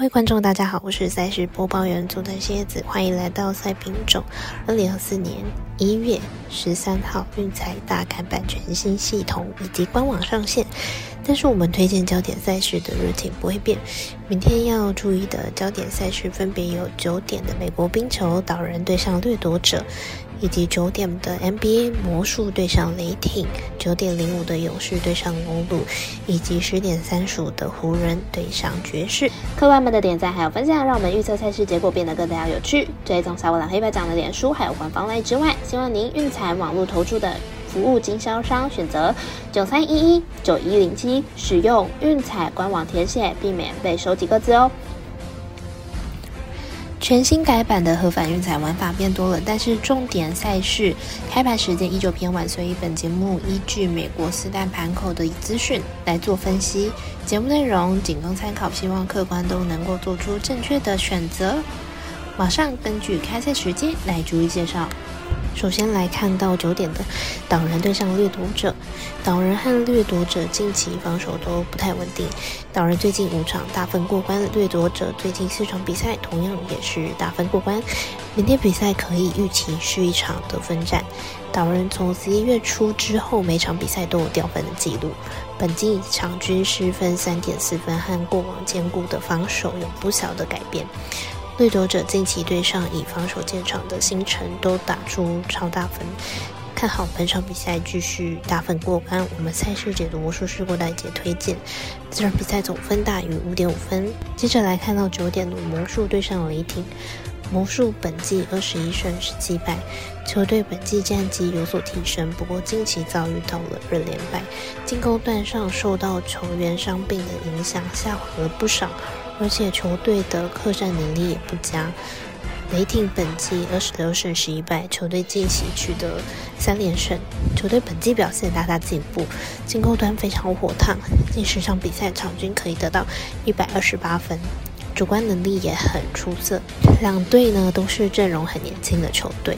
各位观众，大家好，我是赛事播报员佐藤蝎子，欢迎来到赛品种。二零二四年一月十三号，运彩大看板全新系统以及官网上线，但是我们推荐焦点赛事的日程不会变。明天要注意的焦点赛事分别有九点的美国冰球岛人对上掠夺者。以及九点的 NBA 魔术对上雷霆，九点零五的勇士对上公路，以及十点三十五的湖人对上爵士。客官们的点赞还有分享，让我们预测赛事结果变得更加有趣。追踪小五郎黑白奖的脸书还有官方来之外，希望您运彩网络投注的服务经销商选择九三一一九一零七，使用运彩官网填写，避免被收几个字哦。全新改版的合法运彩玩法变多了，但是重点赛事开盘时间依旧偏晚，所以本节目依据美国四大盘口的资讯来做分析。节目内容仅供参考，希望客观都能够做出正确的选择。马上根据开赛时间来逐一介绍。首先来看到九点的岛人对上掠夺者，岛人和掠夺者近期防守都不太稳定。岛人最近五场大分过关，掠夺者最近四场比赛同样也是大分过关。明天比赛可以预期是一场得分战。岛人从十一月初之后，每场比赛都有掉分的记录，本季场均失分三点四分，和过往坚固的防守有不小的改变。掠夺者近期对上以防守见长的星辰都打出超大分，看好本场比赛继续打分过关。我们赛事解读魔术师郭大姐推荐，这场比赛总分大于五点五分。接着来看到九点的魔术对上雷霆，魔术本季二十一胜十七败，球队本季战绩有所提升，不过近期遭遇到了二连败，进攻端上受到球员伤病的影响，下滑了不少。而且球队的客战能力也不佳，雷霆本季二十六胜十一败，球队近期取得三连胜，球队本季表现大大进步，进攻端非常火烫，近十场比赛场均可以得到一百二十八分，主观能力也很出色。两队呢都是阵容很年轻的球队，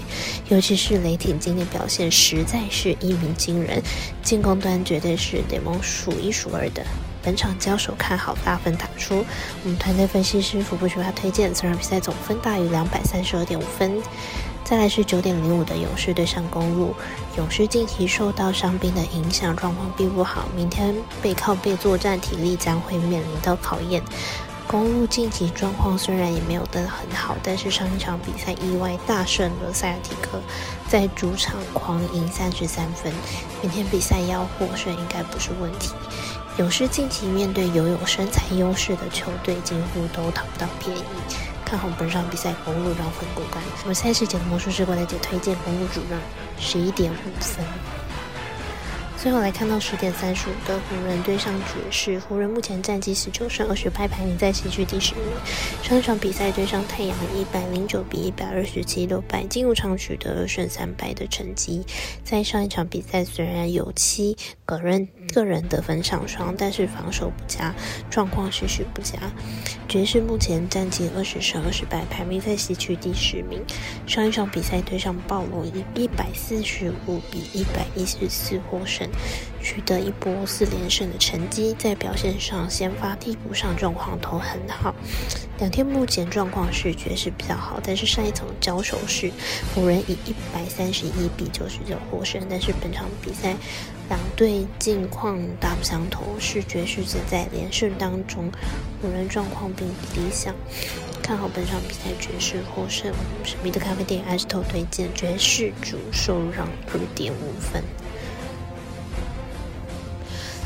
尤其是雷霆今年表现实在是一鸣惊人，进攻端绝对是联盟数一数二的。本场交手看好大分打出，我们团队分析师福布学他推荐这场比赛总分大于两百三十二点五分。再来是九点零五的勇士对上公路，勇士近期受到伤兵的影响，状况并不好，明天背靠背作战，体力将会面临到考验。公路晋级状况虽然也没有得很好，但是上一场比赛意外大胜了塞尔提克，在主场狂赢三十三分，明天比赛要获胜应该不是问题。勇士近期面对拥有身材优势的球队，几乎都讨不到便宜。看好本场比赛公路让分过关。我赛事节的魔术师过来姐推荐公路主让十一点五分。最后来看到十点三十五的湖人对上爵士，湖人目前战绩十九胜二十败，排名在西区第十名。上一场比赛对上太阳一百零九比一百二十七落败，进入场取得二胜三败的成绩。在上一场比赛虽然有七个人个人得分上双，但是防守不佳，状况持续不佳。爵士目前战绩二十胜二十败，排名在西区第十名。上一场比赛对上暴龙以一百四十五比一百一十四获胜。取得一波四连胜的成绩，在表现上，先发替补上状况都很好。两天目前状况是爵士比较好，但是上一场交手是湖人以一百三十一比九十九获胜，但是本场比赛两队近况大不相同，是爵士只在连胜当中，湖人状况并不理想。看好本场比赛爵士获胜，神秘的咖啡店 S 头推荐爵士主受让二点五分。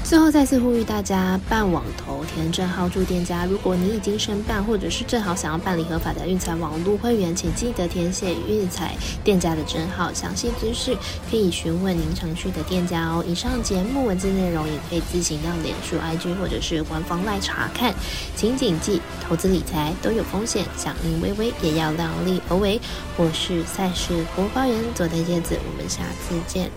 最后再次呼吁大家办网投填证号注店家。如果你已经申办，或者是正好想要办理合法的运彩网络会员，请记得填写运彩店家的证号。详细资讯可以询问您常去的店家哦。以上节目文字内容也可以自行到脸书、IG 或者是官方来查看。请谨记，投资理财都有风险，响应微微也要量力而为。我是赛事播报员佐藤叶子，我们下次见。